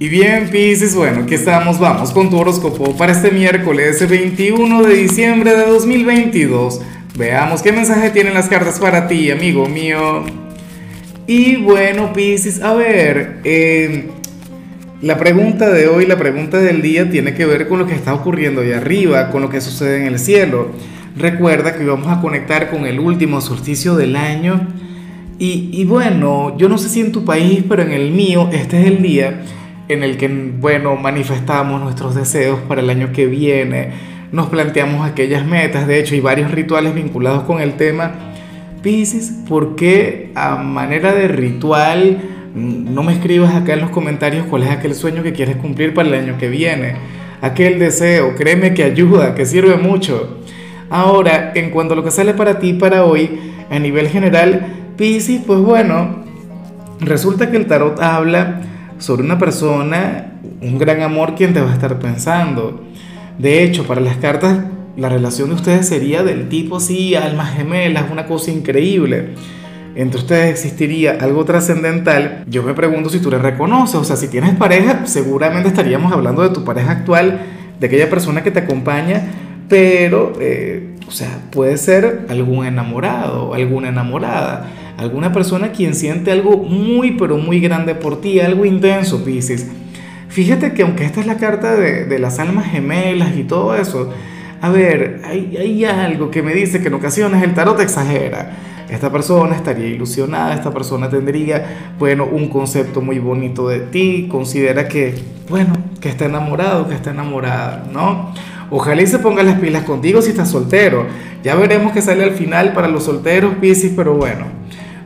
Y bien, Pisces, bueno, aquí estamos, vamos con tu horóscopo para este miércoles 21 de diciembre de 2022. Veamos qué mensaje tienen las cartas para ti, amigo mío. Y bueno, Pisces, a ver, eh, la pregunta de hoy, la pregunta del día tiene que ver con lo que está ocurriendo ahí arriba, con lo que sucede en el cielo. Recuerda que vamos a conectar con el último solsticio del año. Y bueno, yo no sé si en tu país, pero en el mío, este es el día en el que, bueno, manifestamos nuestros deseos para el año que viene, nos planteamos aquellas metas, de hecho hay varios rituales vinculados con el tema. Pisces, ¿por qué a manera de ritual no me escribas acá en los comentarios cuál es aquel sueño que quieres cumplir para el año que viene? Aquel deseo, créeme que ayuda, que sirve mucho. Ahora, en cuanto a lo que sale para ti para hoy, a nivel general, Pisces, pues bueno, resulta que el tarot habla sobre una persona, un gran amor quien te va a estar pensando. De hecho, para las cartas, la relación de ustedes sería del tipo, sí, almas gemelas, una cosa increíble. Entre ustedes existiría algo trascendental. Yo me pregunto si tú le reconoces, o sea, si tienes pareja, seguramente estaríamos hablando de tu pareja actual, de aquella persona que te acompaña, pero, eh, o sea, puede ser algún enamorado, alguna enamorada alguna persona quien siente algo muy, pero muy grande por ti, algo intenso, Pisces. Fíjate que aunque esta es la carta de, las almas gemelas y todo eso, a ver, hay, hay algo que me dice que en ocasiones el tarot exagera. Esta persona estaría ilusionada, esta persona tendría, bueno, un concepto muy bonito de ti, considera que, bueno, que está enamorado, que está enamorada, ¿no? Ojalá y se ponga las pilas contigo si estás soltero. Ya veremos qué sale al final para los solteros, Pisces, pero bueno.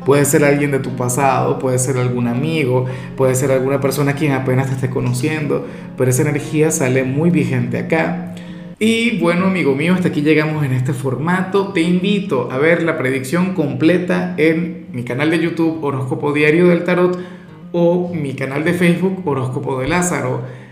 Puede ser alguien de tu pasado, puede ser algún amigo, puede ser alguna persona quien apenas te esté conociendo, pero esa energía sale muy vigente acá. Y bueno, amigo mío, hasta aquí llegamos en este formato. Te invito a ver la predicción completa en mi canal de YouTube Horóscopo Diario del Tarot o mi canal de Facebook Horóscopo de Lázaro.